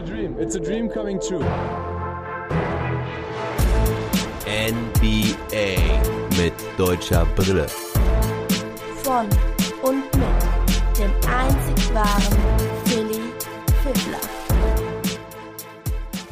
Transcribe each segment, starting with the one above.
a dream. It's a dream coming true. NBA mit deutscher Brille. Von und mit dem einzig wahren Philly Fiddler.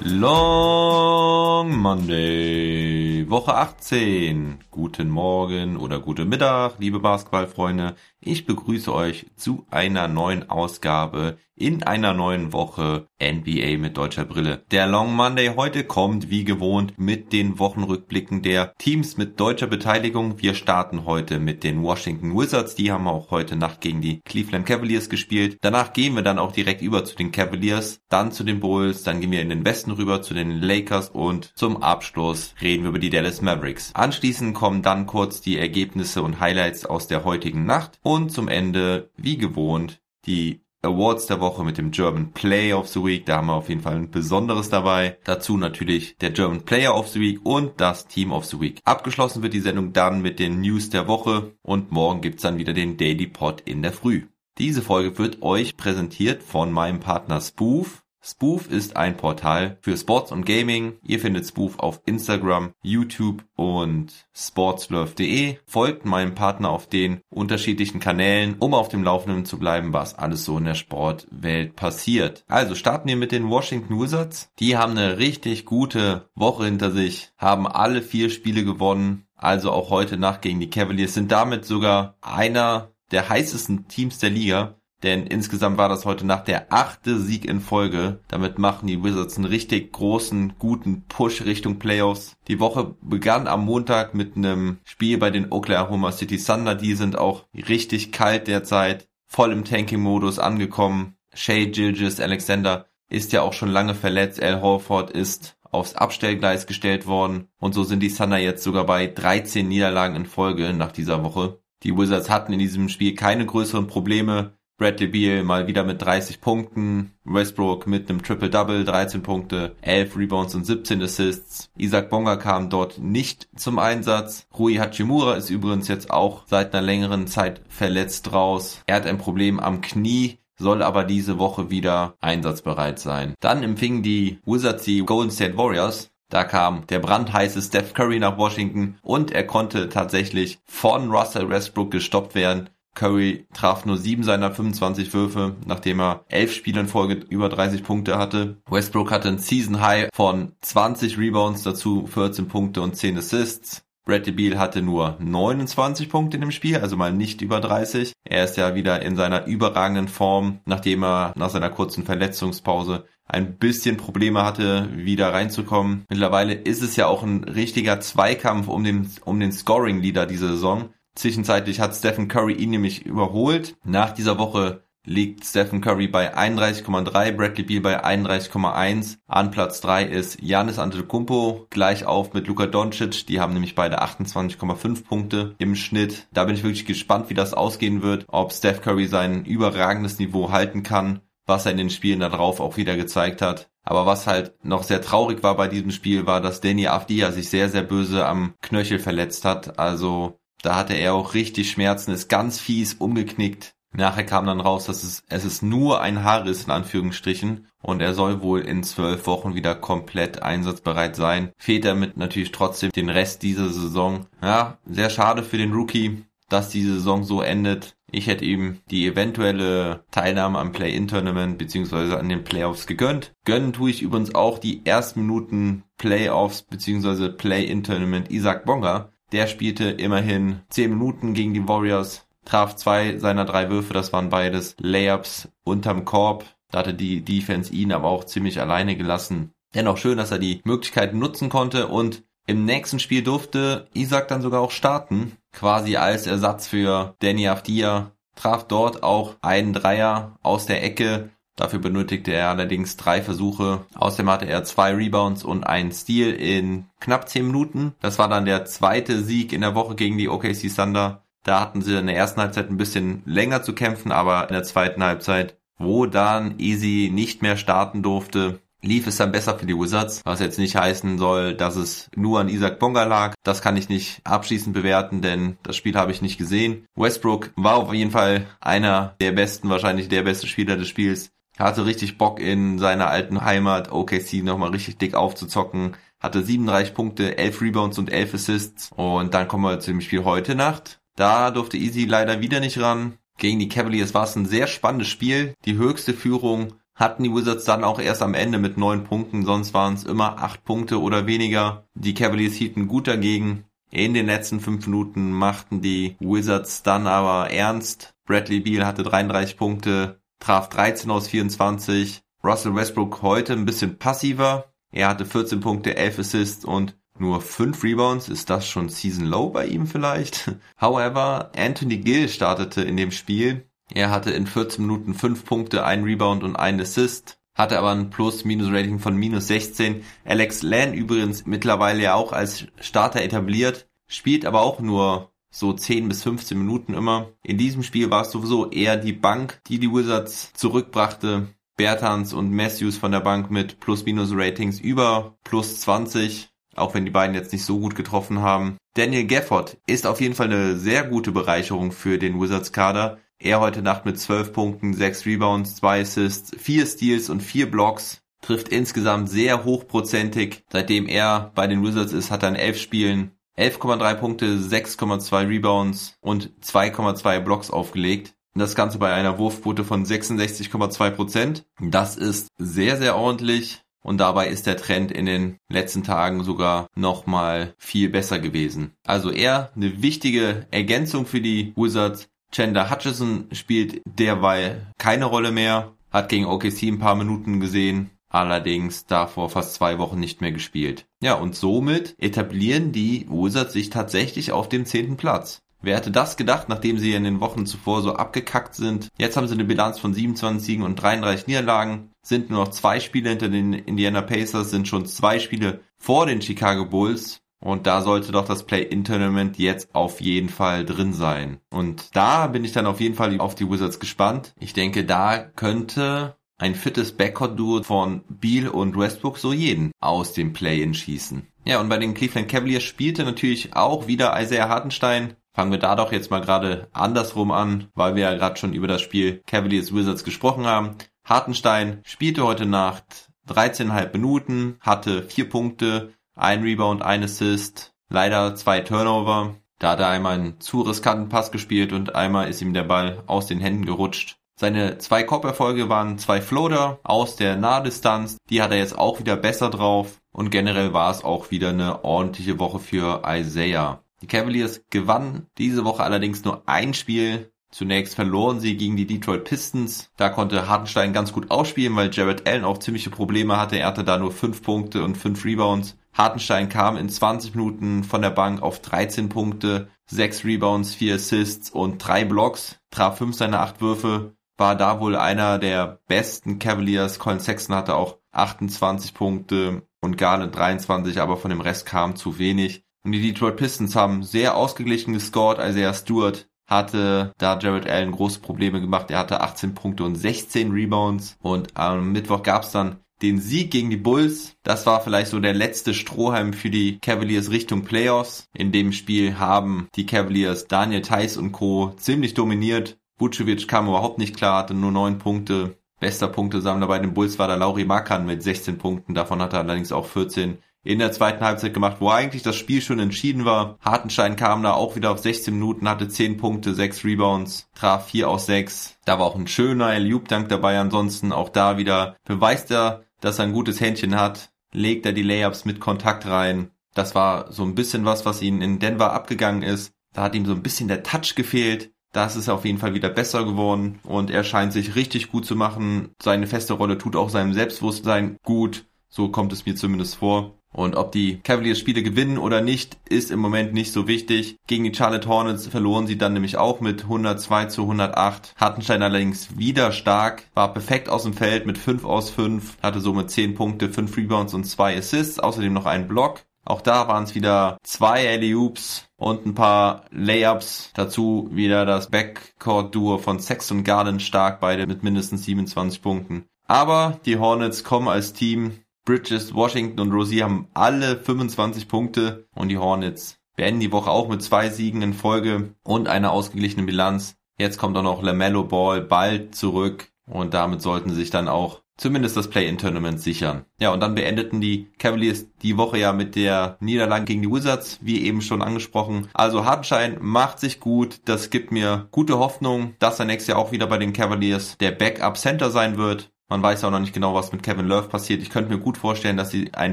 Long Monday, Woche 18. Guten Morgen oder guten Mittag, liebe Basketballfreunde. Ich begrüße euch zu einer neuen Ausgabe in einer neuen Woche NBA mit deutscher Brille. Der Long Monday heute kommt wie gewohnt mit den Wochenrückblicken der Teams mit deutscher Beteiligung. Wir starten heute mit den Washington Wizards. Die haben auch heute Nacht gegen die Cleveland Cavaliers gespielt. Danach gehen wir dann auch direkt über zu den Cavaliers, dann zu den Bulls, dann gehen wir in den Westen rüber zu den Lakers und zum Abschluss reden wir über die Dallas Mavericks. Anschließend kommen dann kurz die Ergebnisse und Highlights aus der heutigen Nacht und zum Ende, wie gewohnt, die Awards der Woche mit dem German Player of the Week. Da haben wir auf jeden Fall ein besonderes dabei. Dazu natürlich der German Player of the Week und das Team of the Week. Abgeschlossen wird die Sendung dann mit den News der Woche und morgen gibt's dann wieder den Daily Pod in der Früh. Diese Folge wird euch präsentiert von meinem Partner Spoof. Spoof ist ein Portal für Sports und Gaming. Ihr findet Spoof auf Instagram, YouTube und sportslove.de. Folgt meinem Partner auf den unterschiedlichen Kanälen, um auf dem Laufenden zu bleiben, was alles so in der Sportwelt passiert. Also starten wir mit den Washington Wizards. Die haben eine richtig gute Woche hinter sich, haben alle vier Spiele gewonnen. Also auch heute Nacht gegen die Cavaliers sind damit sogar einer der heißesten Teams der Liga denn insgesamt war das heute Nacht der achte Sieg in Folge. Damit machen die Wizards einen richtig großen, guten Push Richtung Playoffs. Die Woche begann am Montag mit einem Spiel bei den Oklahoma City Thunder. Die sind auch richtig kalt derzeit, voll im Tanking-Modus angekommen. Shay Gilgis Alexander ist ja auch schon lange verletzt. Al Horford ist aufs Abstellgleis gestellt worden. Und so sind die Thunder jetzt sogar bei 13 Niederlagen in Folge nach dieser Woche. Die Wizards hatten in diesem Spiel keine größeren Probleme Bradley Beal mal wieder mit 30 Punkten, Westbrook mit einem Triple-Double, 13 Punkte, 11 Rebounds und 17 Assists. Isaac Bonga kam dort nicht zum Einsatz. Rui Hachimura ist übrigens jetzt auch seit einer längeren Zeit verletzt raus. Er hat ein Problem am Knie, soll aber diese Woche wieder einsatzbereit sein. Dann empfingen die Wizards die Golden State Warriors. Da kam der brandheiße Steph Curry nach Washington und er konnte tatsächlich von Russell Westbrook gestoppt werden. Curry traf nur sieben seiner 25 Würfe, nachdem er elf Spiele in Folge über 30 Punkte hatte. Westbrook hatte ein Season High von 20 Rebounds, dazu 14 Punkte und 10 Assists. Bradley Beal hatte nur 29 Punkte in dem Spiel, also mal nicht über 30. Er ist ja wieder in seiner überragenden Form, nachdem er nach seiner kurzen Verletzungspause ein bisschen Probleme hatte, wieder reinzukommen. Mittlerweile ist es ja auch ein richtiger Zweikampf um den, um den Scoring-Leader diese Saison. Zwischenzeitlich hat Stephen Curry ihn nämlich überholt. Nach dieser Woche liegt Stephen Curry bei 31,3, Bradley Beal bei 31,1. An Platz 3 ist Giannis Antetokounmpo, gleich auf mit Luka Doncic. Die haben nämlich beide 28,5 Punkte im Schnitt. Da bin ich wirklich gespannt, wie das ausgehen wird, ob Steph Curry sein überragendes Niveau halten kann, was er in den Spielen darauf auch wieder gezeigt hat. Aber was halt noch sehr traurig war bei diesem Spiel, war, dass Danny Avdia sich sehr, sehr böse am Knöchel verletzt hat. Also da hatte er auch richtig Schmerzen, ist ganz fies umgeknickt. Nachher kam dann raus, dass es, es ist nur ein Haarriss in Anführungsstrichen und er soll wohl in zwölf Wochen wieder komplett einsatzbereit sein. Fehlt damit natürlich trotzdem den Rest dieser Saison. Ja, sehr schade für den Rookie, dass die Saison so endet. Ich hätte ihm die eventuelle Teilnahme am Play-In-Tournament beziehungsweise an den Playoffs gegönnt. Gönnen tue ich übrigens auch die ersten Minuten Playoffs beziehungsweise Play-In-Tournament Isaac Bonga, der spielte immerhin 10 Minuten gegen die Warriors, traf zwei seiner drei Würfe, das waren beides Layups unterm Korb. Da hatte die Defense ihn aber auch ziemlich alleine gelassen. Dennoch schön, dass er die Möglichkeiten nutzen konnte und im nächsten Spiel durfte Isaac dann sogar auch starten, quasi als Ersatz für Danny Afdia. Traf dort auch einen Dreier aus der Ecke, Dafür benötigte er allerdings drei Versuche. Außerdem hatte er zwei Rebounds und einen Steal in knapp zehn Minuten. Das war dann der zweite Sieg in der Woche gegen die OKC Thunder. Da hatten sie in der ersten Halbzeit ein bisschen länger zu kämpfen, aber in der zweiten Halbzeit, wo dann Easy nicht mehr starten durfte, lief es dann besser für die Wizards, was jetzt nicht heißen soll, dass es nur an Isaac Bonga lag. Das kann ich nicht abschließend bewerten, denn das Spiel habe ich nicht gesehen. Westbrook war auf jeden Fall einer der besten, wahrscheinlich der beste Spieler des Spiels hatte richtig Bock in seiner alten Heimat OKC nochmal richtig dick aufzuzocken. Hatte 37 Punkte, 11 Rebounds und 11 Assists. Und dann kommen wir zu dem Spiel heute Nacht. Da durfte Easy leider wieder nicht ran. Gegen die Cavaliers war es ein sehr spannendes Spiel. Die höchste Führung hatten die Wizards dann auch erst am Ende mit neun Punkten, sonst waren es immer acht Punkte oder weniger. Die Cavaliers hielten gut dagegen. In den letzten fünf Minuten machten die Wizards dann aber ernst. Bradley Beal hatte 33 Punkte, traf 13 aus 24. Russell Westbrook heute ein bisschen passiver. Er hatte 14 Punkte, 11 Assists und nur 5 Rebounds. Ist das schon Season Low bei ihm vielleicht? However, Anthony Gill startete in dem Spiel. Er hatte in 14 Minuten 5 Punkte, 1 Rebound und 1 Assist. Hatte aber ein Plus-Minus-Rating von minus 16. Alex Lan übrigens mittlerweile ja auch als Starter etabliert. Spielt aber auch nur so 10 bis 15 Minuten immer. In diesem Spiel war es sowieso eher die Bank, die die Wizards zurückbrachte. Bertans und Matthews von der Bank mit Plus-Minus-Ratings über plus 20, auch wenn die beiden jetzt nicht so gut getroffen haben. Daniel Gafford ist auf jeden Fall eine sehr gute Bereicherung für den Wizards-Kader. Er heute Nacht mit 12 Punkten, 6 Rebounds, 2 Assists, 4 Steals und 4 Blocks. Trifft insgesamt sehr hochprozentig. Seitdem er bei den Wizards ist, hat er in 11 Spielen 11,3 Punkte, 6,2 Rebounds und 2,2 Blocks aufgelegt. Das Ganze bei einer Wurfquote von 66,2 Prozent. Das ist sehr, sehr ordentlich. Und dabei ist der Trend in den letzten Tagen sogar nochmal viel besser gewesen. Also eher eine wichtige Ergänzung für die Wizards. Chandler Hutchison spielt derweil keine Rolle mehr, hat gegen OKC ein paar Minuten gesehen, allerdings davor fast zwei Wochen nicht mehr gespielt. Ja, und somit etablieren die Wizards sich tatsächlich auf dem zehnten Platz. Wer hätte das gedacht, nachdem sie in den Wochen zuvor so abgekackt sind? Jetzt haben sie eine Bilanz von 27 Siegen und 33 Niederlagen, sind nur noch zwei Spiele hinter den Indiana Pacers, sind schon zwei Spiele vor den Chicago Bulls. Und da sollte doch das Play-In-Tournament jetzt auf jeden Fall drin sein. Und da bin ich dann auf jeden Fall auf die Wizards gespannt. Ich denke, da könnte ein fittes Backcourt-Duo von Beal und Westbrook so jeden aus dem Play-In schießen. Ja, und bei den Cleveland Cavaliers spielte natürlich auch wieder Isaiah Hartenstein. Fangen wir da doch jetzt mal gerade andersrum an, weil wir ja gerade schon über das Spiel Cavaliers Wizards gesprochen haben. Hartenstein spielte heute Nacht 13,5 Minuten, hatte vier Punkte, ein Rebound, ein Assist, leider zwei Turnover. Da hat er einmal einen zu riskanten Pass gespielt und einmal ist ihm der Ball aus den Händen gerutscht. Seine zwei Kopferfolge waren zwei Floater aus der Nahdistanz. Die hat er jetzt auch wieder besser drauf. Und generell war es auch wieder eine ordentliche Woche für Isaiah. Die Cavaliers gewannen diese Woche allerdings nur ein Spiel. Zunächst verloren sie gegen die Detroit Pistons. Da konnte Hartenstein ganz gut ausspielen, weil Jared Allen auch ziemliche Probleme hatte. Er hatte da nur fünf Punkte und fünf Rebounds. Hartenstein kam in 20 Minuten von der Bank auf 13 Punkte, 6 Rebounds, 4 Assists und 3 Blocks, traf 5 seiner 8 Würfe, war da wohl einer der besten Cavaliers. Colin Sexton hatte auch 28 Punkte und Garland 23, aber von dem Rest kam zu wenig. Und die Detroit Pistons haben sehr ausgeglichen gescored. Isaiah Stewart hatte da Jared Allen große Probleme gemacht. Er hatte 18 Punkte und 16 Rebounds. Und am Mittwoch gab es dann den Sieg gegen die Bulls. Das war vielleicht so der letzte Strohhalm für die Cavaliers Richtung Playoffs. In dem Spiel haben die Cavaliers Daniel Theiss und Co. ziemlich dominiert. Vucevic kam überhaupt nicht klar, hatte nur neun Punkte. Bester Punktesammler bei den Bulls war der Lauri Markan mit 16 Punkten. Davon hat er allerdings auch 14 in der zweiten Halbzeit gemacht, wo eigentlich das Spiel schon entschieden war. Hartenstein kam da auch wieder auf 16 Minuten, hatte 10 Punkte, 6 Rebounds, traf 4 aus 6. Da war auch ein schöner Loop-Dank dabei. Ansonsten auch da wieder beweist er, dass er ein gutes Händchen hat. Legt er die Layups mit Kontakt rein. Das war so ein bisschen was, was ihn in Denver abgegangen ist. Da hat ihm so ein bisschen der Touch gefehlt. Das ist auf jeden Fall wieder besser geworden und er scheint sich richtig gut zu machen. Seine feste Rolle tut auch seinem Selbstbewusstsein gut. So kommt es mir zumindest vor. Und ob die Cavaliers Spiele gewinnen oder nicht, ist im Moment nicht so wichtig. Gegen die Charlotte Hornets verloren sie dann nämlich auch mit 102 zu 108. Hartenstein allerdings wieder stark, war perfekt aus dem Feld mit 5 aus 5, hatte somit 10 Punkte, 5 Rebounds und 2 Assists, außerdem noch einen Block. Auch da waren es wieder zwei Alley-Oops und ein paar Layups. Dazu wieder das Backcourt-Duo von Sex und Garden stark, beide mit mindestens 27 Punkten. Aber die Hornets kommen als Team Bridges, Washington und Rosie haben alle 25 Punkte und die Hornets beenden die Woche auch mit zwei Siegen in Folge und einer ausgeglichenen Bilanz. Jetzt kommt auch noch LaMelo Ball bald zurück. Und damit sollten sich dann auch zumindest das Play-In-Tournament sichern. Ja, und dann beendeten die Cavaliers die Woche ja mit der Niederlage gegen die Wizards, wie eben schon angesprochen. Also Hartenstein macht sich gut. Das gibt mir gute Hoffnung, dass er nächstes Jahr auch wieder bei den Cavaliers der Backup-Center sein wird. Man weiß auch noch nicht genau, was mit Kevin Love passiert. Ich könnte mir gut vorstellen, dass sie einen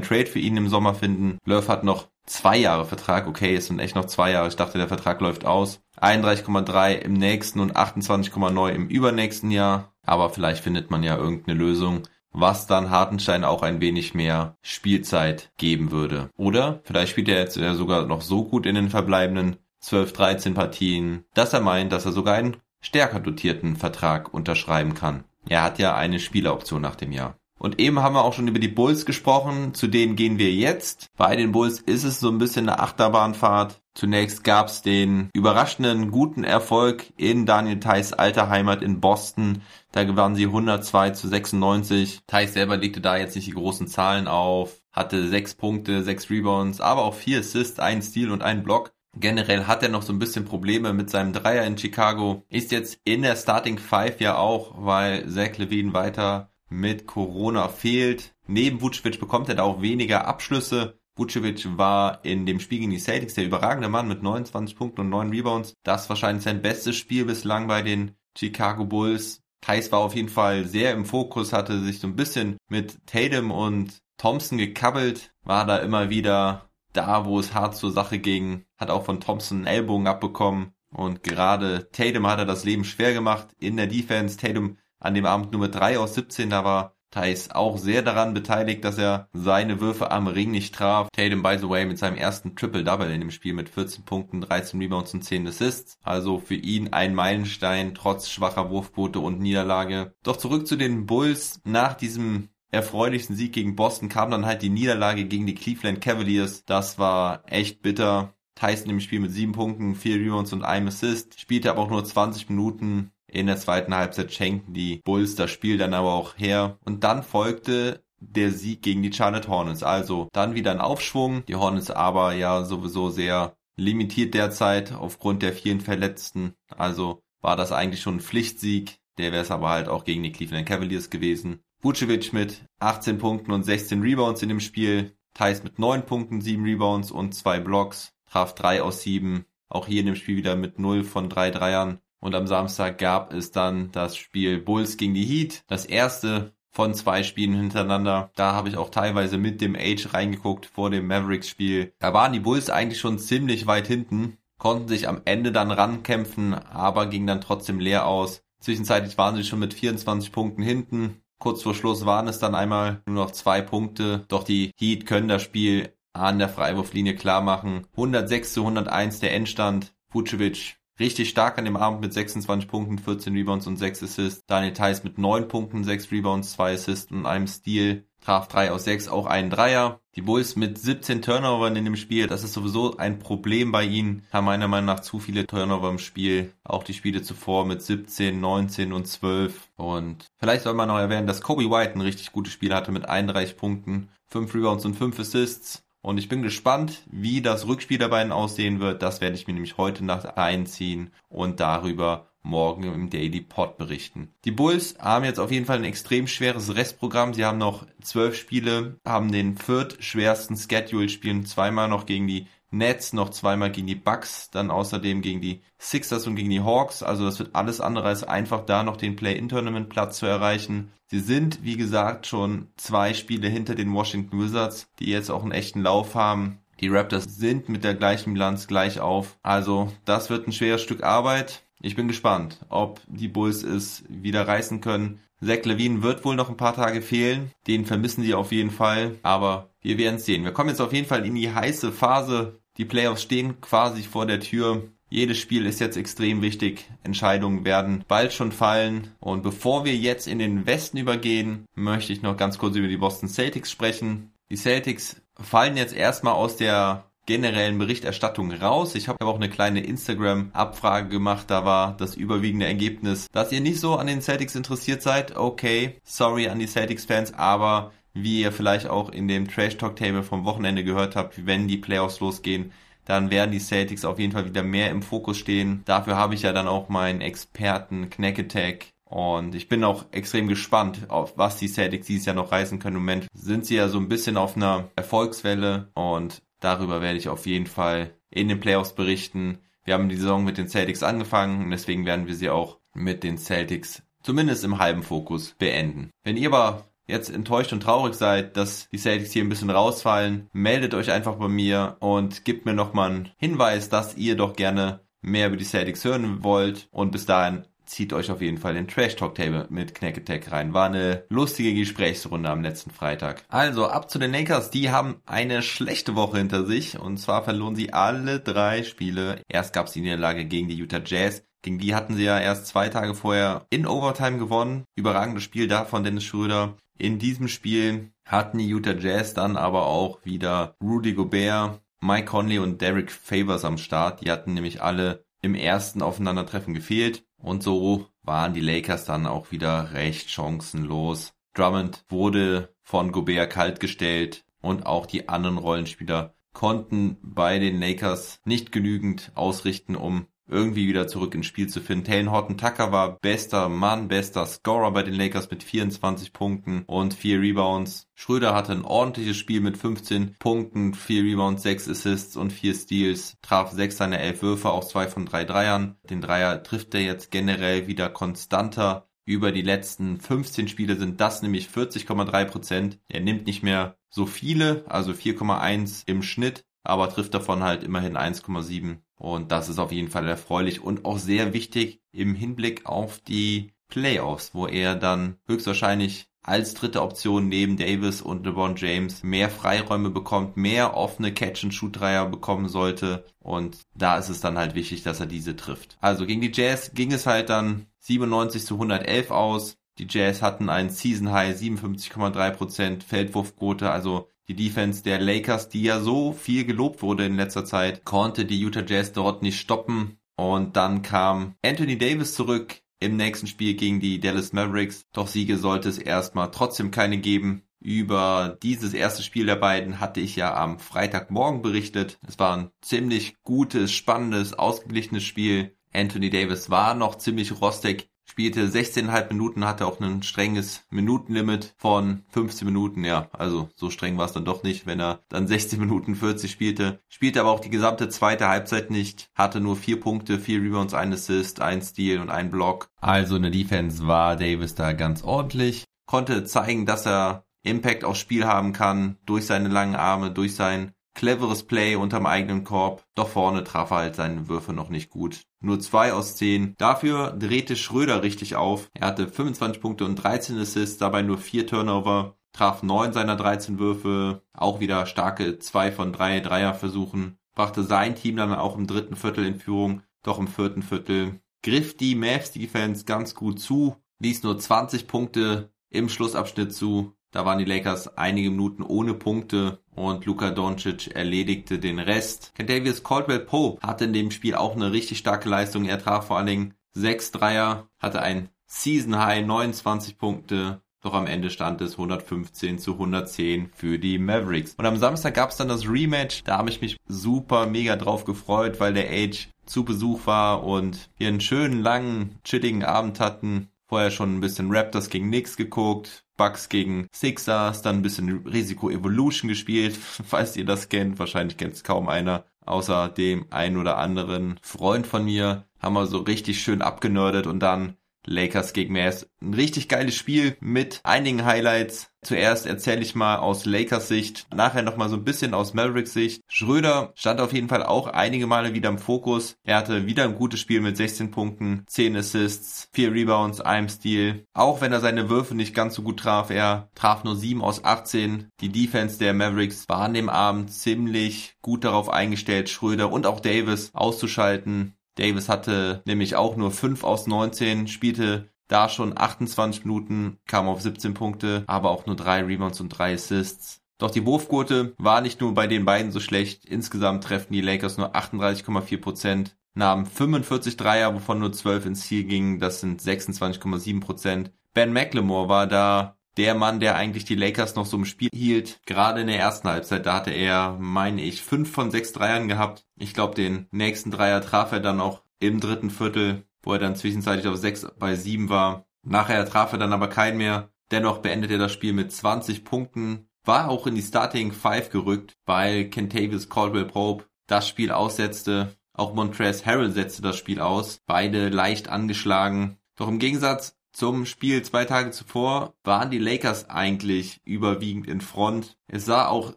Trade für ihn im Sommer finden. Love hat noch zwei Jahre Vertrag. Okay, es sind echt noch zwei Jahre. Ich dachte, der Vertrag läuft aus. 31,3 im nächsten und 28,9 im übernächsten Jahr. Aber vielleicht findet man ja irgendeine Lösung, was dann Hartenstein auch ein wenig mehr Spielzeit geben würde. Oder vielleicht spielt er jetzt sogar noch so gut in den verbleibenden 12, 13 Partien, dass er meint, dass er sogar einen stärker dotierten Vertrag unterschreiben kann. Er hat ja eine Spieleroption nach dem Jahr. Und eben haben wir auch schon über die Bulls gesprochen, zu denen gehen wir jetzt. Bei den Bulls ist es so ein bisschen eine Achterbahnfahrt. Zunächst gab's den überraschenden guten Erfolg in Daniel Theis alter Heimat in Boston. Da gewannen sie 102 zu 96. Theis selber legte da jetzt nicht die großen Zahlen auf, hatte sechs Punkte, sechs Rebounds, aber auch vier Assists, ein Steal und ein Block. Generell hat er noch so ein bisschen Probleme mit seinem Dreier in Chicago. Ist jetzt in der Starting Five ja auch, weil Zach Levine weiter mit Corona fehlt. Neben Vucevic bekommt er da auch weniger Abschlüsse. Vucevic war in dem Spiel gegen die Celtics der überragende Mann mit 29 Punkten und 9 Rebounds. Das wahrscheinlich sein bestes Spiel bislang bei den Chicago Bulls. Thais war auf jeden Fall sehr im Fokus, hatte sich so ein bisschen mit Tatum und Thompson gekabbelt, war da immer wieder da, wo es hart zur Sache ging, hat auch von Thompson einen Ellbogen abbekommen und gerade Tatum hat er das Leben schwer gemacht in der Defense. Tatum an dem Abend nur mit 3 aus 17, da war Thais auch sehr daran beteiligt, dass er seine Würfe am Ring nicht traf. Tatum, by the way, mit seinem ersten Triple-Double in dem Spiel mit 14 Punkten, 13 Rebounds und 10 Assists. Also für ihn ein Meilenstein, trotz schwacher Wurfquote und Niederlage. Doch zurück zu den Bulls. Nach diesem erfreulichsten Sieg gegen Boston kam dann halt die Niederlage gegen die Cleveland Cavaliers. Das war echt bitter. Tyson im Spiel mit sieben Punkten, vier Rebounds und einem Assist, spielte aber auch nur 20 Minuten. In der zweiten Halbzeit schenkten die Bulls das Spiel dann aber auch her. Und dann folgte der Sieg gegen die Charlotte Hornets. Also dann wieder ein Aufschwung. Die Hornets aber ja sowieso sehr limitiert derzeit aufgrund der vielen Verletzten. Also war das eigentlich schon ein Pflichtsieg. Der wäre es aber halt auch gegen die Cleveland Cavaliers gewesen. Vucevic mit 18 Punkten und 16 Rebounds in dem Spiel. Thais mit 9 Punkten, 7 Rebounds und 2 Blocks. Traf 3 aus 7. Auch hier in dem Spiel wieder mit 0 von 3 Dreiern. Und am Samstag gab es dann das Spiel Bulls gegen die Heat. Das erste von zwei Spielen hintereinander. Da habe ich auch teilweise mit dem Age reingeguckt vor dem Mavericks-Spiel. Da waren die Bulls eigentlich schon ziemlich weit hinten, konnten sich am Ende dann rankämpfen, aber gingen dann trotzdem leer aus. Zwischenzeitlich waren sie schon mit 24 Punkten hinten. Kurz vor Schluss waren es dann einmal nur noch zwei Punkte, doch die Heat können das Spiel an der Freiwurflinie klar machen. 106 zu 101 der Endstand. Vucevic richtig stark an dem Abend mit 26 Punkten, 14 Rebounds und 6 Assists. Daniel Theiss mit 9 Punkten, 6 Rebounds, 2 Assists und einem Steal traf 3 aus 6, auch einen Dreier. Die Bulls mit 17 Turnovern in dem Spiel, das ist sowieso ein Problem bei ihnen. Haben meiner Meinung nach zu viele Turnover im Spiel. Auch die Spiele zuvor mit 17, 19 und 12. Und vielleicht soll man noch erwähnen, dass Kobe White ein richtig gutes Spiel hatte mit 31 Punkten, 5 Rebounds und 5 Assists. Und ich bin gespannt, wie das Rückspiel der beiden aussehen wird. Das werde ich mir nämlich heute Nacht einziehen und darüber morgen im Daily Pod berichten. Die Bulls haben jetzt auf jeden Fall ein extrem schweres Restprogramm. Sie haben noch zwölf Spiele, haben den viertschwersten Schedule, spielen zweimal noch gegen die Nets, noch zweimal gegen die Bucks, dann außerdem gegen die Sixers und gegen die Hawks. Also das wird alles andere als einfach, da noch den Play-In-Tournament-Platz zu erreichen. Sie sind, wie gesagt, schon zwei Spiele hinter den Washington Wizards, die jetzt auch einen echten Lauf haben. Die Raptors sind mit der gleichen Bilanz gleich auf. Also das wird ein schweres Stück Arbeit. Ich bin gespannt, ob die Bulls es wieder reißen können. Zach Levine wird wohl noch ein paar Tage fehlen. Den vermissen die auf jeden Fall. Aber wir werden sehen. Wir kommen jetzt auf jeden Fall in die heiße Phase. Die Playoffs stehen quasi vor der Tür. Jedes Spiel ist jetzt extrem wichtig. Entscheidungen werden bald schon fallen. Und bevor wir jetzt in den Westen übergehen, möchte ich noch ganz kurz über die Boston Celtics sprechen. Die Celtics fallen jetzt erstmal aus der generellen Berichterstattung raus. Ich habe auch eine kleine Instagram-Abfrage gemacht. Da war das überwiegende Ergebnis, dass ihr nicht so an den Celtics interessiert seid. Okay, sorry an die Celtics-Fans, aber wie ihr vielleicht auch in dem Trash Talk Table vom Wochenende gehört habt, wenn die Playoffs losgehen, dann werden die Celtics auf jeden Fall wieder mehr im Fokus stehen. Dafür habe ich ja dann auch meinen Experten Knack Attack Und ich bin auch extrem gespannt, auf was die Celtics dieses Jahr noch reißen können. Im Moment sind sie ja so ein bisschen auf einer Erfolgswelle und darüber werde ich auf jeden Fall in den Playoffs berichten. Wir haben die Saison mit den Celtics angefangen und deswegen werden wir sie auch mit den Celtics zumindest im halben Fokus beenden. Wenn ihr aber jetzt enttäuscht und traurig seid, dass die Celtics hier ein bisschen rausfallen, meldet euch einfach bei mir und gebt mir nochmal einen Hinweis, dass ihr doch gerne mehr über die Celtics hören wollt. Und bis dahin zieht euch auf jeden Fall den Trash Talk Table mit Knack Attack rein. War eine lustige Gesprächsrunde am letzten Freitag. Also ab zu den Lakers. Die haben eine schlechte Woche hinter sich und zwar verloren sie alle drei Spiele. Erst gab es die Niederlage gegen die Utah Jazz. Gegen die hatten sie ja erst zwei Tage vorher in Overtime gewonnen. Überragendes Spiel da von Dennis Schröder. In diesem Spiel hatten die Utah Jazz dann aber auch wieder Rudy Gobert, Mike Conley und Derek Favors am Start. Die hatten nämlich alle im ersten Aufeinandertreffen gefehlt. Und so waren die Lakers dann auch wieder recht chancenlos. Drummond wurde von Gobert kaltgestellt und auch die anderen Rollenspieler konnten bei den Lakers nicht genügend ausrichten, um irgendwie wieder zurück ins Spiel zu finden. Taylor Horton Tucker war bester Mann, bester Scorer bei den Lakers mit 24 Punkten und 4 Rebounds. Schröder hatte ein ordentliches Spiel mit 15 Punkten, 4 Rebounds, 6 Assists und 4 Steals, traf 6 seiner 11 Würfe, auch 2 von 3 Dreiern. Den Dreier trifft er jetzt generell wieder konstanter. Über die letzten 15 Spiele sind das nämlich 40,3 Prozent. Er nimmt nicht mehr so viele, also 4,1 im Schnitt, aber trifft davon halt immerhin 1,7 und das ist auf jeden Fall erfreulich und auch sehr wichtig im Hinblick auf die Playoffs, wo er dann höchstwahrscheinlich als dritte Option neben Davis und LeBron James mehr Freiräume bekommt, mehr offene Catch-and-Shoot-Dreier bekommen sollte. Und da ist es dann halt wichtig, dass er diese trifft. Also gegen die Jazz ging es halt dann 97 zu 111 aus. Die Jazz hatten einen Season High 57,3% Feldwurfquote, also die Defense der Lakers, die ja so viel gelobt wurde in letzter Zeit, konnte die Utah Jazz dort nicht stoppen. Und dann kam Anthony Davis zurück im nächsten Spiel gegen die Dallas Mavericks. Doch Siege sollte es erstmal trotzdem keine geben. Über dieses erste Spiel der beiden hatte ich ja am Freitagmorgen berichtet. Es war ein ziemlich gutes, spannendes, ausgeglichenes Spiel. Anthony Davis war noch ziemlich rostig spielte 16,5 Minuten, hatte auch ein strenges Minutenlimit von 15 Minuten. Ja, also so streng war es dann doch nicht, wenn er dann 16 Minuten 40 spielte. Spielte aber auch die gesamte zweite Halbzeit nicht, hatte nur vier Punkte, vier Rebounds, ein Assist, ein Steal und ein Block. Also in der Defense war Davis da ganz ordentlich. Konnte zeigen, dass er Impact aufs Spiel haben kann, durch seine langen Arme, durch sein cleveres Play unterm eigenen Korb. Doch vorne traf er halt seine Würfe noch nicht gut. Nur zwei aus zehn. Dafür drehte Schröder richtig auf. Er hatte 25 Punkte und 13 Assists, dabei nur vier Turnover. Traf neun seiner 13 Würfe. Auch wieder starke zwei von drei Dreierversuchen. Brachte sein Team dann auch im dritten Viertel in Führung. Doch im vierten Viertel griff die Mavs Defense ganz gut zu. Ließ nur 20 Punkte im Schlussabschnitt zu. Da waren die Lakers einige Minuten ohne Punkte und Luka Doncic erledigte den Rest. Davis Caldwell Pope hatte in dem Spiel auch eine richtig starke Leistung. Er traf vor allen Dingen sechs Dreier, hatte ein Season High 29 Punkte. Doch am Ende stand es 115 zu 110 für die Mavericks. Und am Samstag gab es dann das Rematch. Da habe ich mich super mega drauf gefreut, weil der Age zu Besuch war und wir einen schönen, langen, chilligen Abend hatten. Vorher schon ein bisschen Raptors gegen Knicks geguckt, Bucks gegen Sixers, dann ein bisschen Risiko Evolution gespielt, falls ihr das kennt. Wahrscheinlich kennt es kaum einer, außer dem einen oder anderen Freund von mir. Haben wir so richtig schön abgenördet und dann Lakers gegen Mavs. Ein richtig geiles Spiel mit einigen Highlights. Zuerst erzähle ich mal aus Lakers Sicht, nachher nochmal so ein bisschen aus Mavericks Sicht. Schröder stand auf jeden Fall auch einige Male wieder im Fokus. Er hatte wieder ein gutes Spiel mit 16 Punkten, 10 Assists, 4 Rebounds, einem Steal. Auch wenn er seine Würfe nicht ganz so gut traf, er traf nur 7 aus 18. Die Defense der Mavericks war an dem Abend ziemlich gut darauf eingestellt, Schröder und auch Davis auszuschalten. Davis hatte nämlich auch nur 5 aus 19, spielte da schon 28 Minuten, kam auf 17 Punkte, aber auch nur 3 Rebounds und 3 Assists. Doch die Wurfquote war nicht nur bei den beiden so schlecht. Insgesamt treffen die Lakers nur 38,4 Prozent, nahmen 45 Dreier, wovon nur 12 ins Ziel gingen. Das sind 26,7 Prozent. Ben McLemore war da der Mann, der eigentlich die Lakers noch so im Spiel hielt. Gerade in der ersten Halbzeit, da hatte er, meine ich, fünf von sechs Dreiern gehabt. Ich glaube, den nächsten Dreier traf er dann auch im dritten Viertel, wo er dann zwischenzeitlich auf sechs bei sieben war. Nachher traf er dann aber keinen mehr. Dennoch beendet er das Spiel mit 20 Punkten. War auch in die Starting Five gerückt, weil Kentavious Caldwell Pope das Spiel aussetzte. Auch Montrezl Harrell setzte das Spiel aus. Beide leicht angeschlagen. Doch im Gegensatz zum Spiel zwei Tage zuvor waren die Lakers eigentlich überwiegend in Front. Es sah auch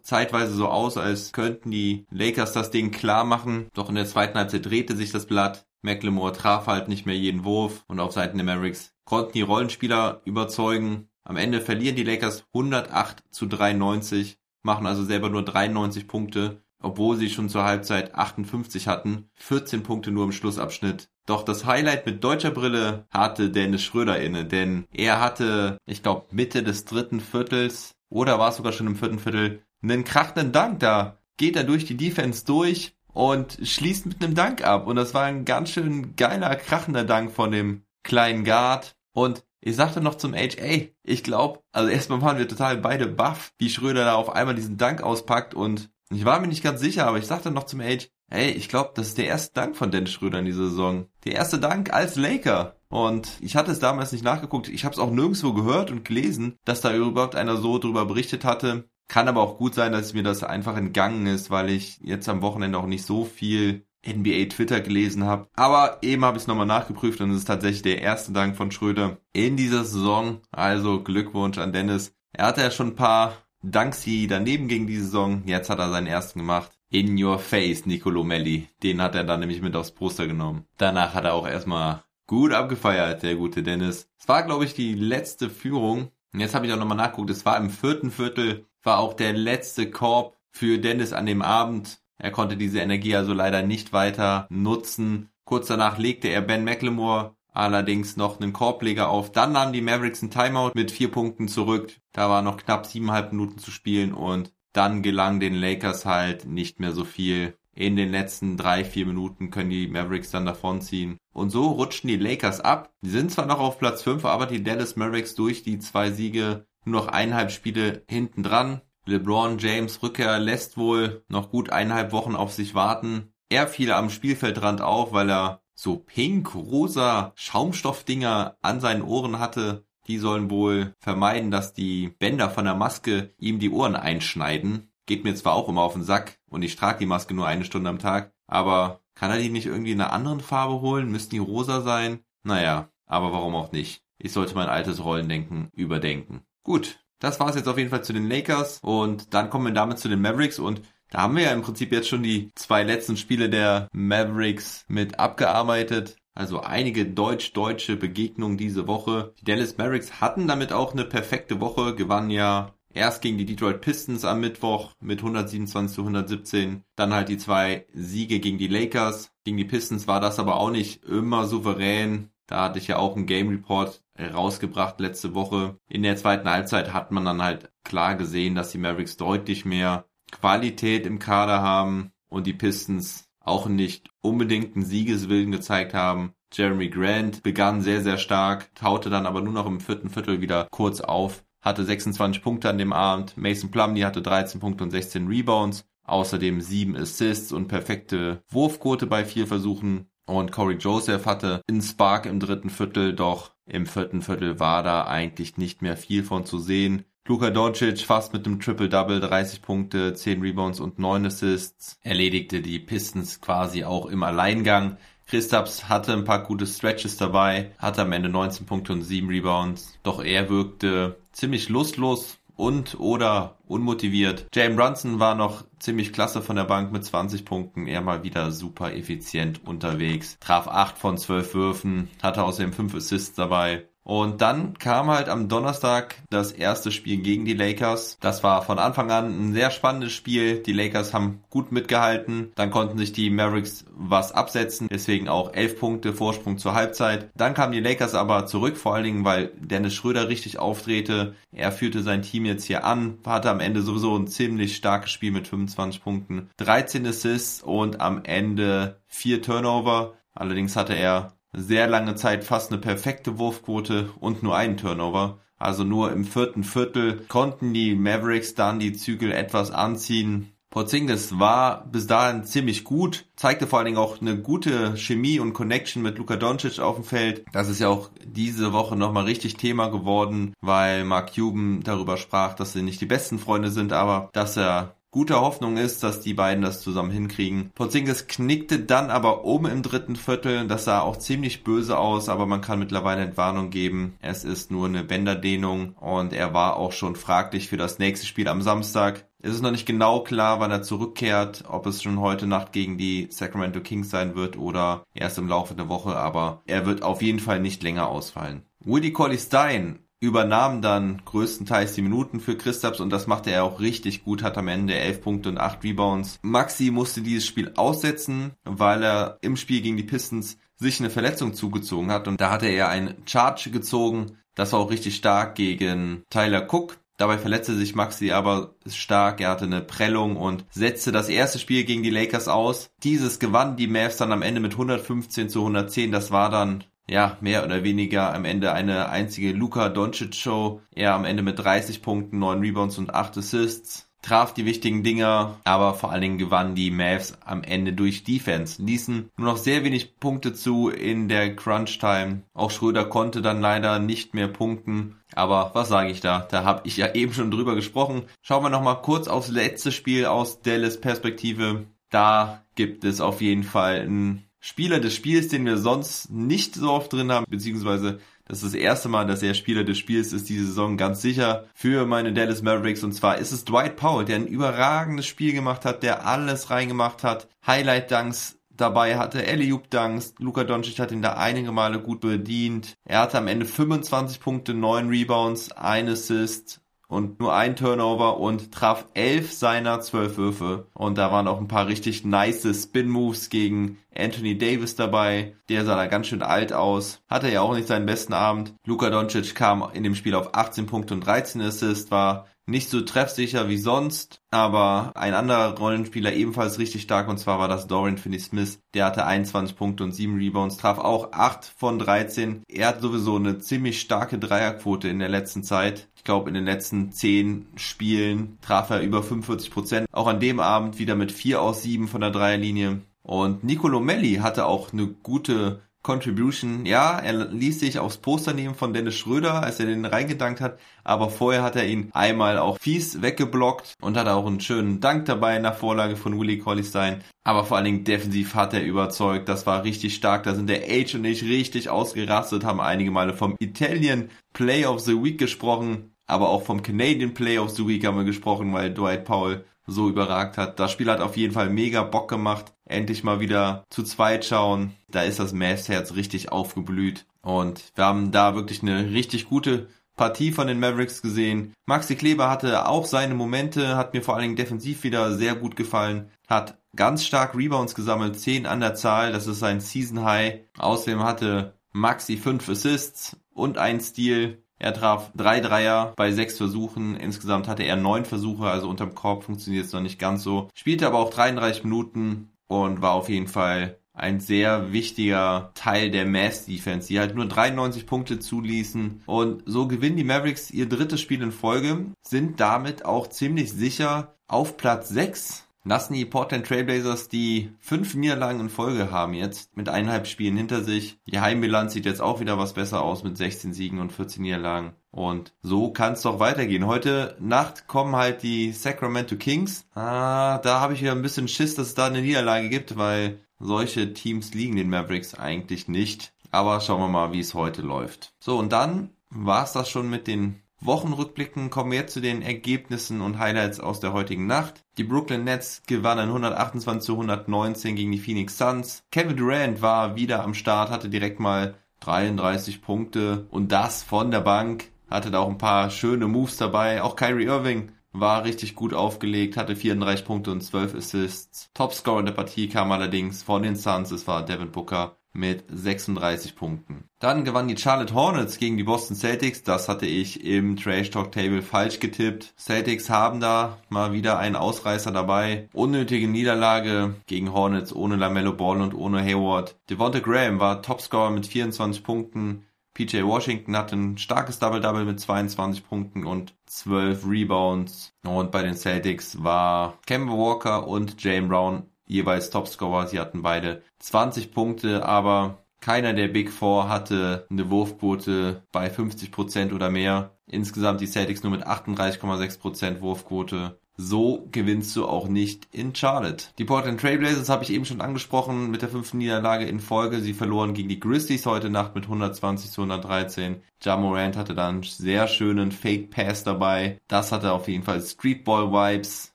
zeitweise so aus, als könnten die Lakers das Ding klar machen. Doch in der zweiten Halbzeit drehte sich das Blatt. McLemore traf halt nicht mehr jeden Wurf und auf Seiten der Mavericks konnten die Rollenspieler überzeugen. Am Ende verlieren die Lakers 108 zu 93, machen also selber nur 93 Punkte obwohl sie schon zur Halbzeit 58 hatten, 14 Punkte nur im Schlussabschnitt. Doch das Highlight mit deutscher Brille hatte Dennis Schröder inne, denn er hatte, ich glaube, Mitte des dritten Viertels oder war es sogar schon im vierten Viertel, einen krachenden Dank da. Geht er durch die Defense durch und schließt mit einem Dank ab. Und das war ein ganz schön geiler, krachender Dank von dem kleinen Guard. Und ich sagte noch zum ey, ich glaube, also erstmal waren wir total beide baff, wie Schröder da auf einmal diesen Dank auspackt und ich war mir nicht ganz sicher, aber ich sagte noch zum Age, hey, ich glaube, das ist der erste Dank von Dennis Schröder in dieser Saison. Der erste Dank als Laker. Und ich hatte es damals nicht nachgeguckt. Ich habe es auch nirgendwo gehört und gelesen, dass da überhaupt einer so drüber berichtet hatte. Kann aber auch gut sein, dass mir das einfach entgangen ist, weil ich jetzt am Wochenende auch nicht so viel NBA Twitter gelesen habe. Aber eben habe ich es nochmal nachgeprüft und es ist tatsächlich der erste Dank von Schröder in dieser Saison. Also Glückwunsch an Dennis. Er hatte ja schon ein paar Danksi daneben gegen die Saison. Jetzt hat er seinen ersten gemacht. In Your Face, Nicolo Melli. Den hat er dann nämlich mit aufs Poster genommen. Danach hat er auch erstmal gut abgefeiert, der gute Dennis. Es war, glaube ich, die letzte Führung. Und jetzt habe ich auch nochmal nachgeguckt. Es war im vierten Viertel, war auch der letzte Korb für Dennis an dem Abend. Er konnte diese Energie also leider nicht weiter nutzen. Kurz danach legte er Ben McLemore allerdings noch einen Korbleger auf. Dann nahmen die Mavericks ein Timeout mit vier Punkten zurück. Da war noch knapp siebeneinhalb Minuten zu spielen und dann gelang den Lakers halt nicht mehr so viel. In den letzten drei, vier Minuten können die Mavericks dann davonziehen. Und so rutschen die Lakers ab. Die sind zwar noch auf Platz 5, aber die Dallas Mavericks durch die zwei Siege nur noch eineinhalb Spiele hinten dran. LeBron James Rückkehr lässt wohl noch gut eineinhalb Wochen auf sich warten. Er fiel am Spielfeldrand auf, weil er so pink-rosa Schaumstoffdinger an seinen Ohren hatte. Die sollen wohl vermeiden, dass die Bänder von der Maske ihm die Ohren einschneiden. Geht mir zwar auch immer auf den Sack und ich trage die Maske nur eine Stunde am Tag, aber kann er die nicht irgendwie in einer anderen Farbe holen? Müssten die rosa sein? Naja, aber warum auch nicht? Ich sollte mein altes Rollendenken überdenken. Gut, das war's jetzt auf jeden Fall zu den Lakers und dann kommen wir damit zu den Mavericks und da haben wir ja im Prinzip jetzt schon die zwei letzten Spiele der Mavericks mit abgearbeitet. Also einige deutsch-deutsche Begegnungen diese Woche. Die Dallas Mavericks hatten damit auch eine perfekte Woche, gewannen ja erst gegen die Detroit Pistons am Mittwoch mit 127 zu 117, dann halt die zwei Siege gegen die Lakers. Gegen die Pistons war das aber auch nicht immer souverän. Da hatte ich ja auch einen Game Report rausgebracht letzte Woche. In der zweiten Halbzeit hat man dann halt klar gesehen, dass die Mavericks deutlich mehr Qualität im Kader haben und die Pistons auch nicht unbedingt einen Siegeswillen gezeigt haben. Jeremy Grant begann sehr, sehr stark, taute dann aber nur noch im vierten Viertel wieder kurz auf, hatte 26 Punkte an dem Abend. Mason Plumlee hatte 13 Punkte und 16 Rebounds. Außerdem 7 Assists und perfekte Wurfquote bei vier Versuchen. Und Corey Joseph hatte einen Spark im dritten Viertel, doch im vierten Viertel war da eigentlich nicht mehr viel von zu sehen. Luka Doncic fast mit einem Triple-Double, 30 Punkte, 10 Rebounds und 9 Assists. Erledigte die Pistons quasi auch im Alleingang. Christaps hatte ein paar gute Stretches dabei, hatte am Ende 19 Punkte und 7 Rebounds. Doch er wirkte ziemlich lustlos und oder unmotiviert. James Brunson war noch ziemlich klasse von der Bank mit 20 Punkten. Er mal wieder super effizient unterwegs. Traf 8 von 12 Würfen, hatte außerdem 5 Assists dabei. Und dann kam halt am Donnerstag das erste Spiel gegen die Lakers. Das war von Anfang an ein sehr spannendes Spiel. Die Lakers haben gut mitgehalten. Dann konnten sich die Mavericks was absetzen. Deswegen auch elf Punkte Vorsprung zur Halbzeit. Dann kamen die Lakers aber zurück, vor allen Dingen, weil Dennis Schröder richtig aufdrehte. Er führte sein Team jetzt hier an, hatte am Ende sowieso ein ziemlich starkes Spiel mit 25 Punkten, 13 Assists und am Ende vier Turnover. Allerdings hatte er sehr lange Zeit fast eine perfekte Wurfquote und nur einen Turnover. Also nur im vierten Viertel konnten die Mavericks dann die Zügel etwas anziehen. Porzingis war bis dahin ziemlich gut, zeigte vor allen Dingen auch eine gute Chemie und Connection mit Luka Doncic auf dem Feld. Das ist ja auch diese Woche nochmal richtig Thema geworden, weil Mark Cuban darüber sprach, dass sie nicht die besten Freunde sind, aber dass er Gute Hoffnung ist, dass die beiden das zusammen hinkriegen. Porzingis knickte dann aber oben im dritten Viertel. Das sah auch ziemlich böse aus, aber man kann mittlerweile Entwarnung geben. Es ist nur eine Bänderdehnung und er war auch schon fraglich für das nächste Spiel am Samstag. Es ist noch nicht genau klar, wann er zurückkehrt, ob es schon heute Nacht gegen die Sacramento Kings sein wird oder erst im Laufe der Woche, aber er wird auf jeden Fall nicht länger ausfallen. Woody Colley Stein übernahm dann größtenteils die Minuten für Christaps und das machte er auch richtig gut, hat am Ende 11 Punkte und 8 Rebounds. Maxi musste dieses Spiel aussetzen, weil er im Spiel gegen die Pistons sich eine Verletzung zugezogen hat und da hatte er einen Charge gezogen. Das war auch richtig stark gegen Tyler Cook. Dabei verletzte sich Maxi aber stark. Er hatte eine Prellung und setzte das erste Spiel gegen die Lakers aus. Dieses gewann die Mavs dann am Ende mit 115 zu 110. Das war dann ja, mehr oder weniger am Ende eine einzige Luka Doncic Show. Er am Ende mit 30 Punkten, 9 Rebounds und 8 Assists. Traf die wichtigen Dinger, aber vor allen Dingen gewannen die Mavs am Ende durch Defense. Ließen nur noch sehr wenig Punkte zu in der Crunch Time. Auch Schröder konnte dann leider nicht mehr punkten. Aber was sage ich da? Da habe ich ja eben schon drüber gesprochen. Schauen wir nochmal kurz aufs letzte Spiel aus Dallas Perspektive. Da gibt es auf jeden Fall ein Spieler des Spiels, den wir sonst nicht so oft drin haben, beziehungsweise das ist das erste Mal, dass er Spieler des Spiels ist diese Saison ganz sicher für meine Dallas Mavericks. Und zwar ist es Dwight Powell, der ein überragendes Spiel gemacht hat, der alles reingemacht hat. Highlight-Dunks dabei hatte, Eliup-Dunks. Luka Doncic hat ihn da einige Male gut bedient. Er hatte am Ende 25 Punkte, 9 Rebounds, 1 Assist und nur ein Turnover und traf elf seiner zwölf Würfe. Und da waren auch ein paar richtig nice Spin-Moves gegen Anthony Davis dabei. Der sah da ganz schön alt aus. Hatte ja auch nicht seinen besten Abend. Luka Doncic kam in dem Spiel auf 18 Punkte und 13 Assists, war nicht so treffsicher wie sonst, aber ein anderer Rollenspieler ebenfalls richtig stark und zwar war das Dorian Finney-Smith. Der hatte 21 Punkte und 7 Rebounds, traf auch 8 von 13. Er hat sowieso eine ziemlich starke Dreierquote in der letzten Zeit. Ich glaube, in den letzten 10 Spielen traf er über 45 Prozent. Auch an dem Abend wieder mit 4 aus 7 von der Dreierlinie. Und Nicolo Melli hatte auch eine gute Contribution, ja, er ließ sich aufs Poster nehmen von Dennis Schröder, als er den reingedankt hat, aber vorher hat er ihn einmal auch fies weggeblockt und hat auch einen schönen Dank dabei nach Vorlage von Willie Collistein. Aber vor allen Dingen defensiv hat er überzeugt, das war richtig stark, da sind der Age und ich richtig ausgerastet, haben einige Male vom Italian Play of the Week gesprochen, aber auch vom Canadian Play of the Week haben wir gesprochen, weil Dwight Powell so überragt hat. Das Spiel hat auf jeden Fall mega Bock gemacht. Endlich mal wieder zu zweit schauen. Da ist das Mavs-Herz richtig aufgeblüht. Und wir haben da wirklich eine richtig gute Partie von den Mavericks gesehen. Maxi Kleber hatte auch seine Momente, hat mir vor allen Dingen defensiv wieder sehr gut gefallen, hat ganz stark Rebounds gesammelt, 10 an der Zahl, das ist sein Season High. Außerdem hatte Maxi 5 Assists und ein Steal. Er traf drei Dreier bei sechs Versuchen. Insgesamt hatte er neun Versuche, also unterm Korb funktioniert es noch nicht ganz so. Spielte aber auch 33 Minuten und war auf jeden Fall ein sehr wichtiger Teil der Mass Defense, die halt nur 93 Punkte zuließen. Und so gewinnen die Mavericks ihr drittes Spiel in Folge, sind damit auch ziemlich sicher auf Platz 6 lassen die Portland Trailblazers die fünf Niederlagen in Folge haben jetzt mit eineinhalb Spielen hinter sich. Die Heimbilanz sieht jetzt auch wieder was besser aus mit 16 Siegen und 14 Niederlagen. Und so kann es doch weitergehen. Heute Nacht kommen halt die Sacramento Kings. Ah, da habe ich wieder ein bisschen Schiss, dass es da eine Niederlage gibt, weil solche Teams liegen den Mavericks eigentlich nicht. Aber schauen wir mal, wie es heute läuft. So, und dann war es das schon mit den Wochenrückblicken kommen wir jetzt zu den Ergebnissen und Highlights aus der heutigen Nacht. Die Brooklyn Nets gewannen 128 zu 119 gegen die Phoenix Suns. Kevin Durant war wieder am Start, hatte direkt mal 33 Punkte und das von der Bank. Hatte da auch ein paar schöne Moves dabei. Auch Kyrie Irving war richtig gut aufgelegt, hatte 34 Punkte und 12 Assists. Topscorer in der Partie kam allerdings von den Suns, es war Devin Booker mit 36 Punkten. Dann gewannen die Charlotte Hornets gegen die Boston Celtics. Das hatte ich im Trash Talk Table falsch getippt. Celtics haben da mal wieder einen Ausreißer dabei. Unnötige Niederlage gegen Hornets ohne Lamello Ball und ohne Hayward. Devonta Graham war Topscorer mit 24 Punkten. PJ Washington hatte ein starkes Double-Double mit 22 Punkten und 12 Rebounds. Und bei den Celtics war Kemba Walker und Jane Brown jeweils Topscorer. Sie hatten beide 20 Punkte, aber keiner der Big Four hatte eine Wurfquote bei 50% oder mehr. Insgesamt die Celtics nur mit 38,6% Wurfquote. So gewinnst du auch nicht in Charlotte. Die Portland Trailblazers habe ich eben schon angesprochen mit der fünften Niederlage in Folge. Sie verloren gegen die Grizzlies heute Nacht mit 120 zu 113. Ja Morant hatte da einen sehr schönen Fake Pass dabei. Das hatte auf jeden Fall Streetball Vibes.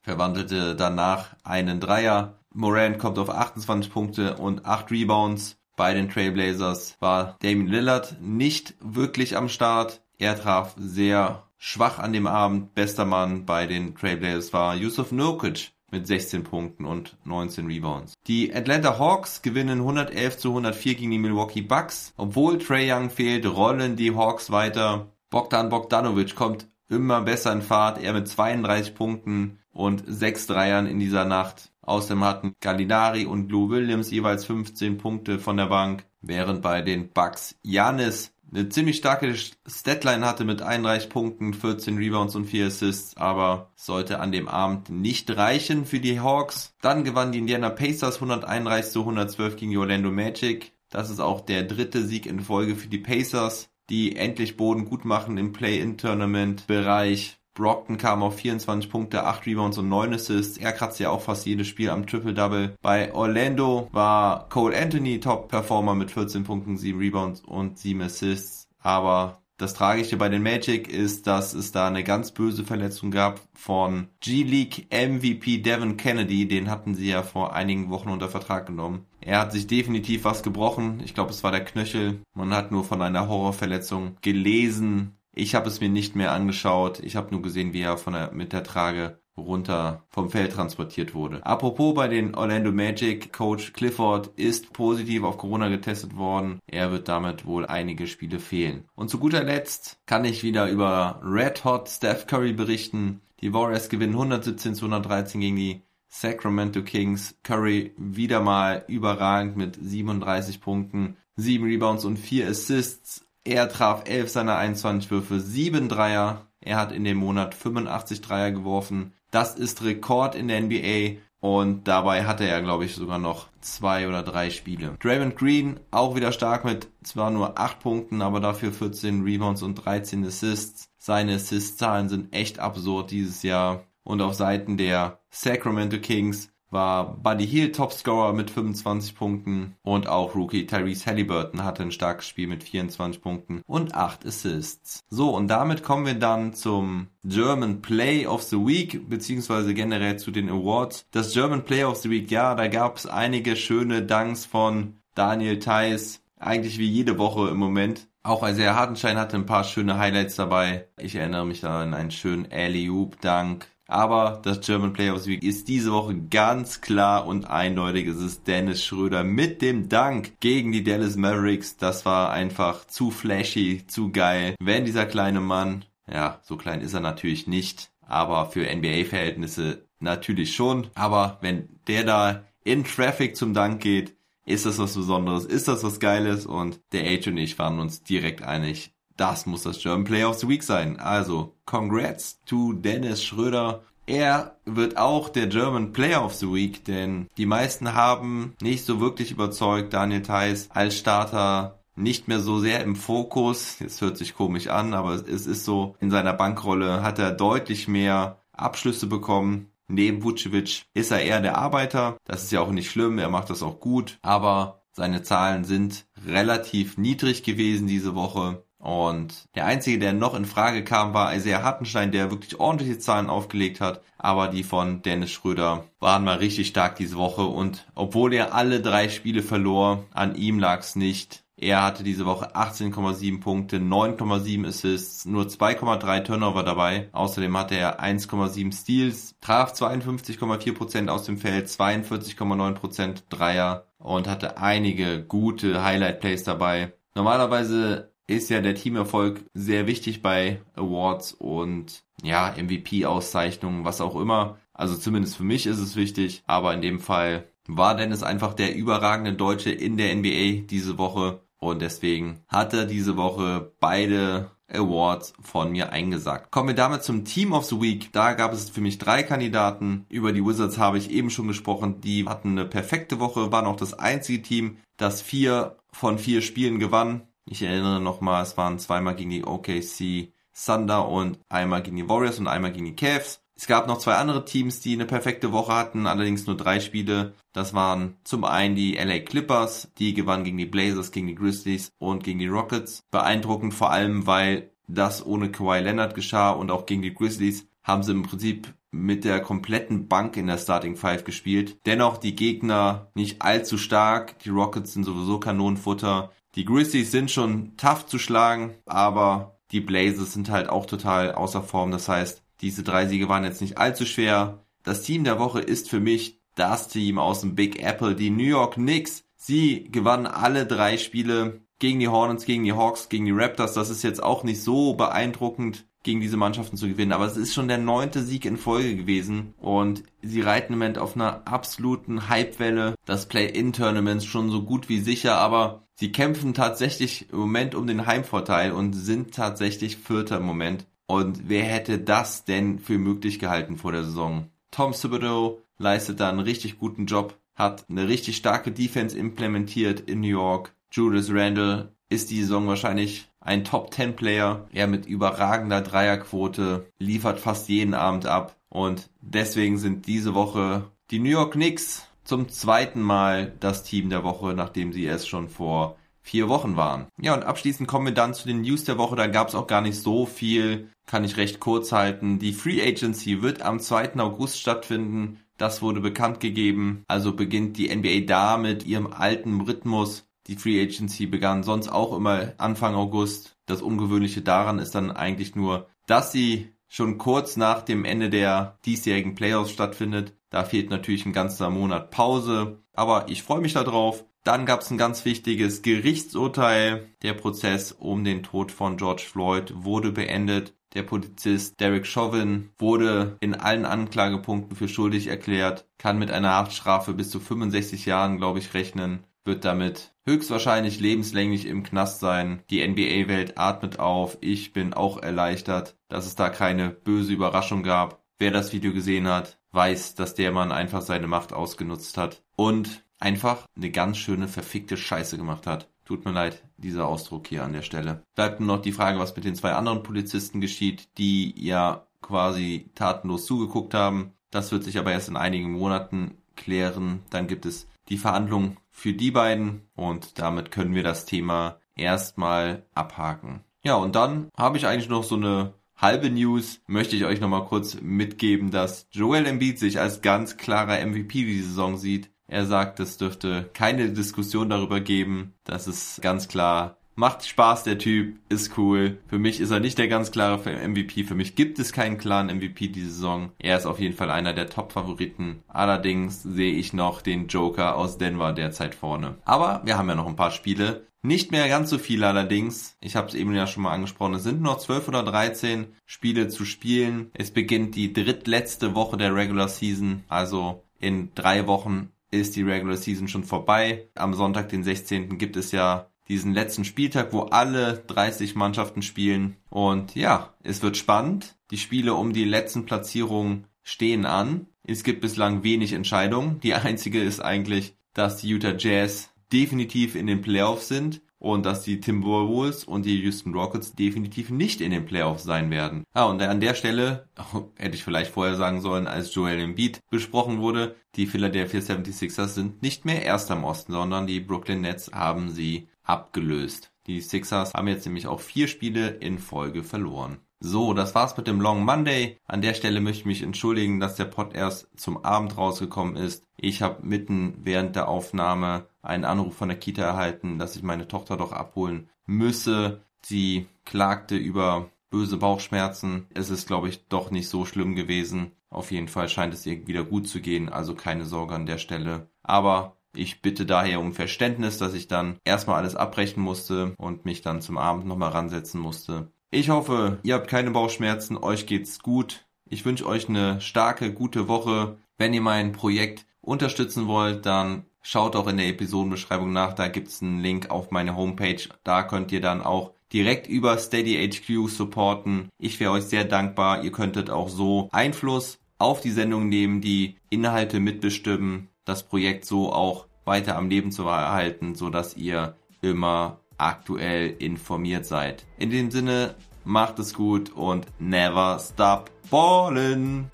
Verwandelte danach einen Dreier. Morant kommt auf 28 Punkte und 8 Rebounds. Bei den Trailblazers war Damien Lillard nicht wirklich am Start. Er traf sehr schwach an dem Abend. Bester Mann bei den Trailblazers war Yusuf Nurkic mit 16 Punkten und 19 Rebounds. Die Atlanta Hawks gewinnen 111 zu 104 gegen die Milwaukee Bucks. Obwohl Trey Young fehlt, rollen die Hawks weiter. Bogdan Bogdanovic kommt immer besser in Fahrt. Er mit 32 Punkten und 6 Dreiern in dieser Nacht. Außerdem hatten Gallinari und Lou Williams jeweils 15 Punkte von der Bank, während bei den Bucks Janis eine ziemlich starke Statline hatte mit 31 Punkten, 14 Rebounds und 4 Assists, aber sollte an dem Abend nicht reichen für die Hawks. Dann gewannen die Indiana Pacers 131 zu 112 gegen die Orlando Magic. Das ist auch der dritte Sieg in Folge für die Pacers, die endlich Boden gut machen im Play-In-Tournament-Bereich. Brockton kam auf 24 Punkte, 8 Rebounds und 9 Assists. Er kratzt ja auch fast jedes Spiel am Triple-Double. Bei Orlando war Cole Anthony Top-Performer mit 14 Punkten, 7 Rebounds und 7 Assists. Aber das Tragische bei den Magic ist, dass es da eine ganz böse Verletzung gab von G-League MVP Devin Kennedy. Den hatten sie ja vor einigen Wochen unter Vertrag genommen. Er hat sich definitiv was gebrochen. Ich glaube, es war der Knöchel. Man hat nur von einer Horrorverletzung gelesen. Ich habe es mir nicht mehr angeschaut. Ich habe nur gesehen, wie er von der, mit der Trage runter vom Feld transportiert wurde. Apropos bei den Orlando Magic, Coach Clifford ist positiv auf Corona getestet worden. Er wird damit wohl einige Spiele fehlen. Und zu guter Letzt kann ich wieder über Red Hot Steph Curry berichten. Die Warriors gewinnen 117 zu 113 gegen die Sacramento Kings. Curry wieder mal überragend mit 37 Punkten, 7 Rebounds und 4 Assists. Er traf 11 seiner 21 Würfe, 7 Dreier. Er hat in dem Monat 85 Dreier geworfen. Das ist Rekord in der NBA. Und dabei hatte er, glaube ich, sogar noch zwei oder drei Spiele. Draymond Green auch wieder stark mit zwar nur 8 Punkten, aber dafür 14 Rebounds und 13 Assists. Seine Assist-Zahlen sind echt absurd dieses Jahr. Und auf Seiten der Sacramento Kings war Buddy Hill Topscorer mit 25 Punkten und auch Rookie Tyrese Halliburton hatte ein starkes Spiel mit 24 Punkten und 8 Assists. So, und damit kommen wir dann zum German Play of the Week, beziehungsweise generell zu den Awards. Das German Play of the Week, ja, da gab es einige schöne Danks von Daniel Theiss, eigentlich wie jede Woche im Moment. Auch Isaiah Hartenstein hatte ein paar schöne Highlights dabei. Ich erinnere mich da an einen schönen Alley-Oop-Dank aber das German Player of the Week ist diese Woche ganz klar und eindeutig. Es ist Dennis Schröder mit dem Dank gegen die Dallas Mavericks. Das war einfach zu flashy, zu geil. Wenn dieser kleine Mann, ja, so klein ist er natürlich nicht, aber für NBA-Verhältnisse natürlich schon. Aber wenn der da in Traffic zum Dank geht, ist das was Besonderes, ist das was Geiles und der Age und ich waren uns direkt einig, das muss das German Player of the Week sein. Also, congrats to Dennis Schröder. Er wird auch der German Player of the Week, denn die meisten haben nicht so wirklich überzeugt. Daniel Theiss als Starter nicht mehr so sehr im Fokus. Es hört sich komisch an, aber es ist so, in seiner Bankrolle hat er deutlich mehr Abschlüsse bekommen. Neben Vucevic ist er eher der Arbeiter. Das ist ja auch nicht schlimm, er macht das auch gut, aber seine Zahlen sind relativ niedrig gewesen diese Woche. Und der einzige, der noch in Frage kam, war Isaiah Hartenstein, der wirklich ordentliche Zahlen aufgelegt hat. Aber die von Dennis Schröder waren mal richtig stark diese Woche. Und obwohl er alle drei Spiele verlor, an ihm lag's nicht. Er hatte diese Woche 18,7 Punkte, 9,7 Assists, nur 2,3 Turnover dabei. Außerdem hatte er 1,7 Steals, traf 52,4% aus dem Feld, 42,9% Dreier und hatte einige gute Highlight Plays dabei. Normalerweise ist ja der Teamerfolg sehr wichtig bei Awards und ja, MVP-Auszeichnungen, was auch immer. Also zumindest für mich ist es wichtig, aber in dem Fall war Dennis einfach der überragende Deutsche in der NBA diese Woche Und deswegen hat er diese Woche beide Awards von mir eingesagt. Kommen wir damit zum Team of the Week. Da gab es für mich drei Kandidaten. Über die Wizards habe ich eben schon gesprochen. Die hatten eine perfekte Woche, waren auch das einzige Team, das vier von vier Spielen gewann. Ich erinnere nochmal, es waren zweimal gegen die OKC Thunder und einmal gegen die Warriors und einmal gegen die Cavs. Es gab noch zwei andere Teams, die eine perfekte Woche hatten, allerdings nur drei Spiele. Das waren zum einen die LA Clippers, die gewannen gegen die Blazers, gegen die Grizzlies und gegen die Rockets. Beeindruckend vor allem, weil das ohne Kawhi Leonard geschah und auch gegen die Grizzlies haben sie im Prinzip mit der kompletten Bank in der Starting Five gespielt. Dennoch die Gegner nicht allzu stark. Die Rockets sind sowieso Kanonenfutter. Die Grizzlies sind schon tough zu schlagen, aber die Blazers sind halt auch total außer Form. Das heißt, diese drei Siege waren jetzt nicht allzu schwer. Das Team der Woche ist für mich das Team aus dem Big Apple, die New York Knicks. Sie gewannen alle drei Spiele gegen die Hornets, gegen die Hawks, gegen die Raptors. Das ist jetzt auch nicht so beeindruckend, gegen diese Mannschaften zu gewinnen. Aber es ist schon der neunte Sieg in Folge gewesen. Und sie reiten im Moment auf einer absoluten Hypewelle. Das Play-In-Tournament ist schon so gut wie sicher, aber sie kämpfen tatsächlich im Moment um den Heimvorteil und sind tatsächlich Vierter im Moment. Und wer hätte das denn für möglich gehalten vor der Saison? Tom Thibodeau leistet da einen richtig guten Job, hat eine richtig starke Defense implementiert in New York. Julius Randle ist die Saison wahrscheinlich ein Top 10 Player. Er mit überragender Dreierquote liefert fast jeden Abend ab. Und deswegen sind diese Woche die New York Knicks zum zweiten Mal das Team der Woche, nachdem sie es schon vor vier Wochen waren. Ja, und abschließend kommen wir dann zu den News der Woche. Da gab es auch gar nicht so viel, kann ich recht kurz halten. Die Free Agency wird am 2. August stattfinden. Das wurde bekannt gegeben. Also beginnt die NBA da mit ihrem alten Rhythmus. Die Free Agency begann sonst auch immer Anfang August. Das Ungewöhnliche daran ist dann eigentlich nur, dass sie schon kurz nach dem Ende der diesjährigen Playoffs stattfindet. Da fehlt natürlich ein ganzer Monat Pause. Aber ich freue mich darauf. Dann gab es ein ganz wichtiges Gerichtsurteil. Der Prozess um den Tod von George Floyd wurde beendet. Der Polizist Derek Chauvin wurde in allen Anklagepunkten für schuldig erklärt, kann mit einer Haftstrafe bis zu 65 Jahren, glaube ich, rechnen, wird damit höchstwahrscheinlich lebenslänglich im Knast sein. Die NBA-Welt atmet auf. Ich bin auch erleichtert, dass es da keine böse Überraschung gab. Wer das Video gesehen hat, weiß, dass der Mann einfach seine Macht ausgenutzt hat. Und einfach eine ganz schöne verfickte Scheiße gemacht hat. Tut mir leid, dieser Ausdruck hier an der Stelle. Bleibt nur noch die Frage, was mit den zwei anderen Polizisten geschieht, die ja quasi tatenlos zugeguckt haben. Das wird sich aber erst in einigen Monaten klären. Dann gibt es die Verhandlungen für die beiden und damit können wir das Thema erstmal abhaken. Ja, und dann habe ich eigentlich noch so eine halbe News. Möchte ich euch nochmal kurz mitgeben, dass Joel Embiid sich als ganz klarer MVP die Saison sieht. Er sagt, es dürfte keine Diskussion darüber geben. Das ist ganz klar. Macht Spaß, der Typ, ist cool. Für mich ist er nicht der ganz klare MVP. Für mich gibt es keinen klaren MVP diese Saison. Er ist auf jeden Fall einer der Top-Favoriten. Allerdings sehe ich noch den Joker aus Denver derzeit vorne. Aber wir haben ja noch ein paar Spiele. Nicht mehr ganz so viele allerdings. Ich habe es eben ja schon mal angesprochen. Es sind noch 12 oder 13 Spiele zu spielen. Es beginnt die drittletzte Woche der Regular Season. Also in drei Wochen ist die Regular Season schon vorbei. Am Sonntag, den 16. gibt es ja diesen letzten Spieltag, wo alle 30 Mannschaften spielen. Und ja, es wird spannend. Die Spiele um die letzten Platzierungen stehen an. Es gibt bislang wenig Entscheidungen. Die einzige ist eigentlich, dass die Utah Jazz definitiv in den Playoffs sind und dass die Timberwolves und die Houston Rockets definitiv nicht in den Playoffs sein werden. Ah, und an der Stelle, hätte ich vielleicht vorher sagen sollen, als Joel Embiid besprochen wurde, die Philadelphia 76ers sind nicht mehr Erster im Osten, sondern die Brooklyn Nets haben sie abgelöst. Die Sixers haben jetzt nämlich auch vier Spiele in Folge verloren. So, das war's mit dem Long Monday. An der Stelle möchte ich mich entschuldigen, dass der Pod erst zum Abend rausgekommen ist. Ich habe mitten während der Aufnahme einen Anruf von der Kita erhalten, dass ich meine Tochter doch abholen müsse. Sie klagte über böse Bauchschmerzen. Es ist, glaube ich, doch nicht so schlimm gewesen. Auf jeden Fall scheint es ihr wieder gut zu gehen, also keine Sorge an der Stelle. Aber ich bitte daher um Verständnis, dass ich dann erstmal alles abbrechen musste und mich dann zum Abend nochmal ransetzen musste. Ich hoffe, ihr habt keine Bauchschmerzen, euch geht's gut. Ich wünsche euch eine starke, gute Woche. Wenn ihr mein Projekt unterstützen wollt, dann Schaut auch in der Episodenbeschreibung nach, da gibt's einen Link auf meine Homepage. Da könnt ihr dann auch direkt über Steady HQ supporten. Ich wäre euch sehr dankbar. Ihr könntet auch so Einfluss auf die Sendung nehmen, die Inhalte mitbestimmen, das Projekt so auch weiter am Leben zu erhalten, so dass ihr immer aktuell informiert seid. In dem Sinne, macht es gut und never stop ballin'.